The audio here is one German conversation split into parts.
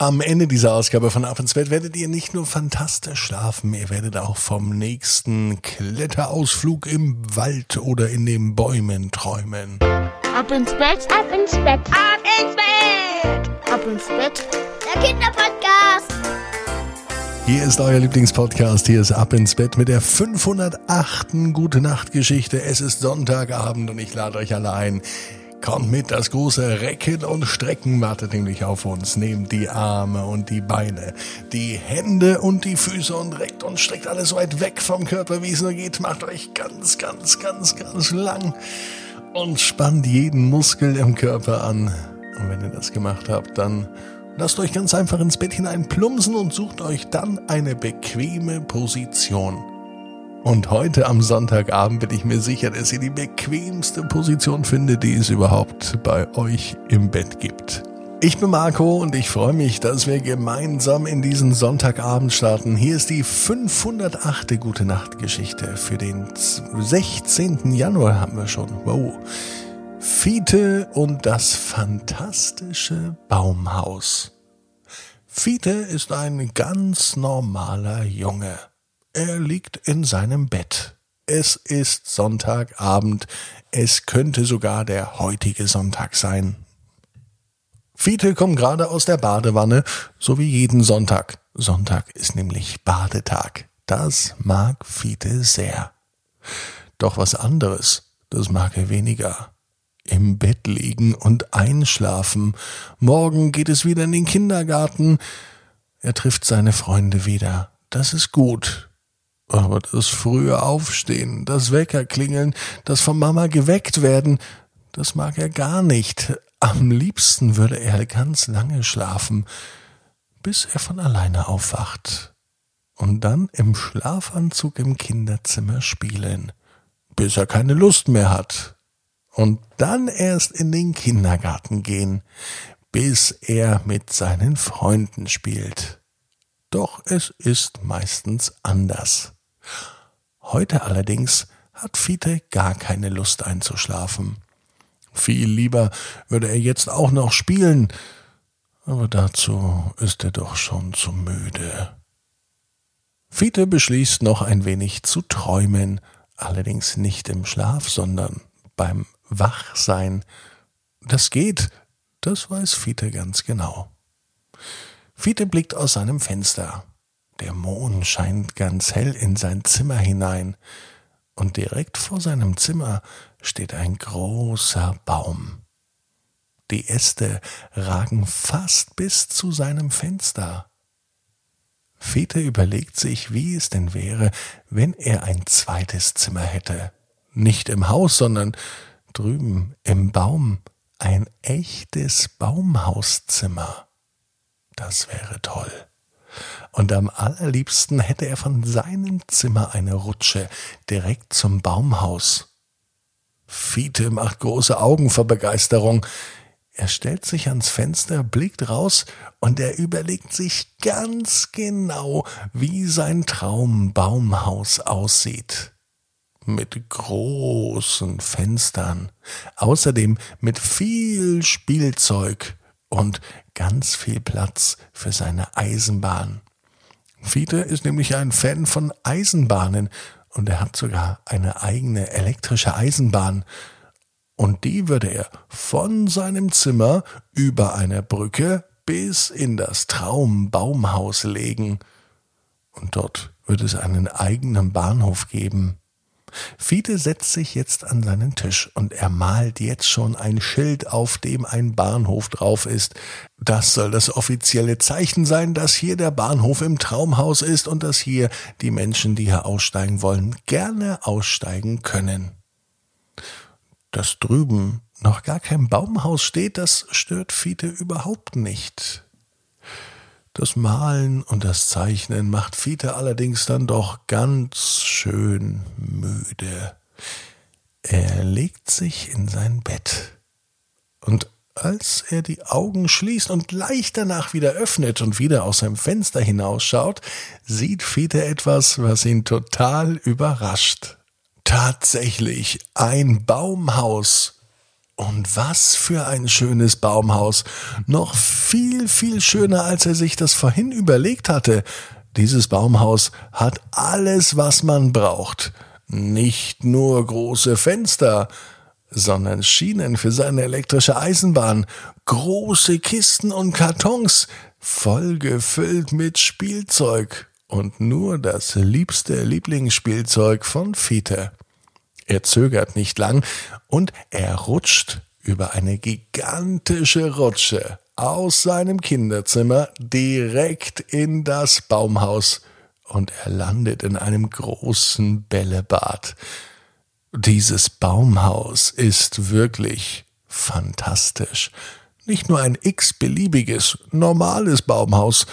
Am Ende dieser Ausgabe von Ab ins Bett werdet ihr nicht nur fantastisch schlafen, ihr werdet auch vom nächsten Kletterausflug im Wald oder in den Bäumen träumen. Ab ins Bett, ab ins Bett, ab ins Bett, ab ins Bett. Der Kinderpodcast. Hier ist euer Lieblingspodcast. Hier ist Ab ins Bett mit der 508. Gute Nacht Geschichte. Es ist Sonntagabend und ich lade euch alle ein Kommt mit, das große Recken und Strecken wartet nämlich auf uns. Nehmt die Arme und die Beine, die Hände und die Füße und reckt und streckt alles weit weg vom Körper, wie es nur geht. Macht euch ganz, ganz, ganz, ganz lang und spannt jeden Muskel im Körper an. Und wenn ihr das gemacht habt, dann lasst euch ganz einfach ins Bett hinein plumpsen und sucht euch dann eine bequeme Position. Und heute am Sonntagabend bin ich mir sicher, dass ihr die bequemste Position findet, die es überhaupt bei euch im Bett gibt. Ich bin Marco und ich freue mich, dass wir gemeinsam in diesen Sonntagabend starten. Hier ist die 508. Gute Nacht Geschichte für den 16. Januar haben wir schon. Wow. Fiete und das fantastische Baumhaus. Fiete ist ein ganz normaler Junge. Er liegt in seinem Bett. Es ist Sonntagabend. Es könnte sogar der heutige Sonntag sein. Fiete kommt gerade aus der Badewanne, so wie jeden Sonntag. Sonntag ist nämlich Badetag. Das mag Fiete sehr. Doch was anderes, das mag er weniger. Im Bett liegen und einschlafen. Morgen geht es wieder in den Kindergarten. Er trifft seine Freunde wieder. Das ist gut. Aber das frühe Aufstehen, das Wecker klingeln, das von Mama geweckt werden, das mag er gar nicht. Am liebsten würde er ganz lange schlafen, bis er von alleine aufwacht. Und dann im Schlafanzug im Kinderzimmer spielen, bis er keine Lust mehr hat. Und dann erst in den Kindergarten gehen, bis er mit seinen Freunden spielt. Doch es ist meistens anders. Heute allerdings hat Fiete gar keine Lust einzuschlafen. Viel lieber würde er jetzt auch noch spielen, aber dazu ist er doch schon zu müde. Fiete beschließt noch ein wenig zu träumen, allerdings nicht im Schlaf, sondern beim Wachsein. Das geht, das weiß Fiete ganz genau. Fiete blickt aus seinem Fenster. Der Mond scheint ganz hell in sein Zimmer hinein, und direkt vor seinem Zimmer steht ein großer Baum. Die Äste ragen fast bis zu seinem Fenster. Fete überlegt sich, wie es denn wäre, wenn er ein zweites Zimmer hätte. Nicht im Haus, sondern drüben im Baum ein echtes Baumhauszimmer. Das wäre toll und am allerliebsten hätte er von seinem Zimmer eine Rutsche direkt zum Baumhaus. Fiete macht große Augen vor Begeisterung. Er stellt sich ans Fenster, blickt raus und er überlegt sich ganz genau, wie sein Traumbaumhaus aussieht. Mit großen Fenstern, außerdem mit viel Spielzeug und ganz viel Platz für seine Eisenbahn. Fiete ist nämlich ein Fan von Eisenbahnen und er hat sogar eine eigene elektrische Eisenbahn. Und die würde er von seinem Zimmer über eine Brücke bis in das Traumbaumhaus legen. Und dort wird es einen eigenen Bahnhof geben. Fiete setzt sich jetzt an seinen Tisch und er malt jetzt schon ein Schild, auf dem ein Bahnhof drauf ist. Das soll das offizielle Zeichen sein, dass hier der Bahnhof im Traumhaus ist und dass hier die Menschen, die hier aussteigen wollen, gerne aussteigen können. Dass drüben noch gar kein Baumhaus steht, das stört Fiete überhaupt nicht. Das Malen und das Zeichnen macht Fiete allerdings dann doch ganz schön müde. Er legt sich in sein Bett. Und als er die Augen schließt und leicht danach wieder öffnet und wieder aus seinem Fenster hinausschaut, sieht Fiete etwas, was ihn total überrascht. Tatsächlich ein Baumhaus. Und was für ein schönes Baumhaus. Noch viel, viel schöner, als er sich das vorhin überlegt hatte. Dieses Baumhaus hat alles, was man braucht. Nicht nur große Fenster, sondern Schienen für seine elektrische Eisenbahn, große Kisten und Kartons, voll gefüllt mit Spielzeug und nur das liebste Lieblingsspielzeug von Fiete. Er zögert nicht lang und er rutscht über eine gigantische Rutsche aus seinem Kinderzimmer direkt in das Baumhaus und er landet in einem großen Bällebad. Dieses Baumhaus ist wirklich fantastisch. Nicht nur ein x-beliebiges, normales Baumhaus,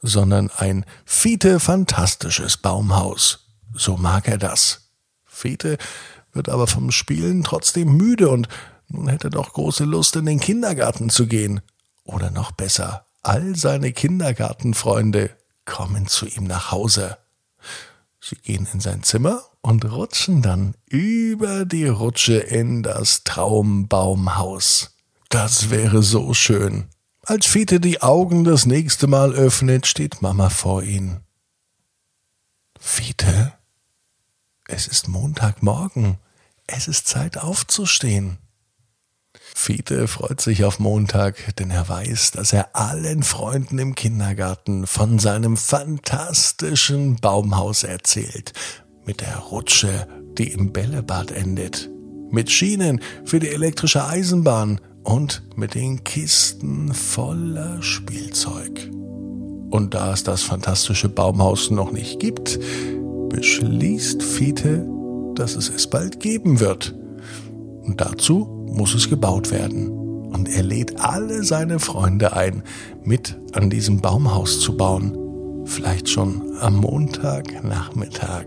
sondern ein Fiete-fantastisches Baumhaus. So mag er das. Fiete wird aber vom Spielen trotzdem müde und nun hätte er doch große Lust, in den Kindergarten zu gehen. Oder noch besser, all seine Kindergartenfreunde kommen zu ihm nach Hause. Sie gehen in sein Zimmer und rutschen dann über die Rutsche in das Traumbaumhaus. Das wäre so schön. Als Fiete die Augen das nächste Mal öffnet, steht Mama vor ihm. Fiete? Es ist Montagmorgen. Es ist Zeit aufzustehen. Fiete freut sich auf Montag, denn er weiß, dass er allen Freunden im Kindergarten von seinem fantastischen Baumhaus erzählt. Mit der Rutsche, die im Bällebad endet. Mit Schienen für die elektrische Eisenbahn und mit den Kisten voller Spielzeug. Und da es das fantastische Baumhaus noch nicht gibt, beschließt Fiete, dass es es bald geben wird. Und dazu muss es gebaut werden. Und er lädt alle seine Freunde ein, mit an diesem Baumhaus zu bauen. Vielleicht schon am Montagnachmittag.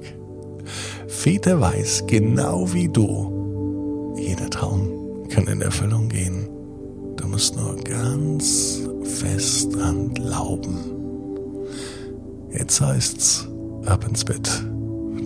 Fiete weiß, genau wie du, jeder Traum kann in Erfüllung gehen. Du musst nur ganz fest dran glauben. Jetzt heißt's, ab ins Bett.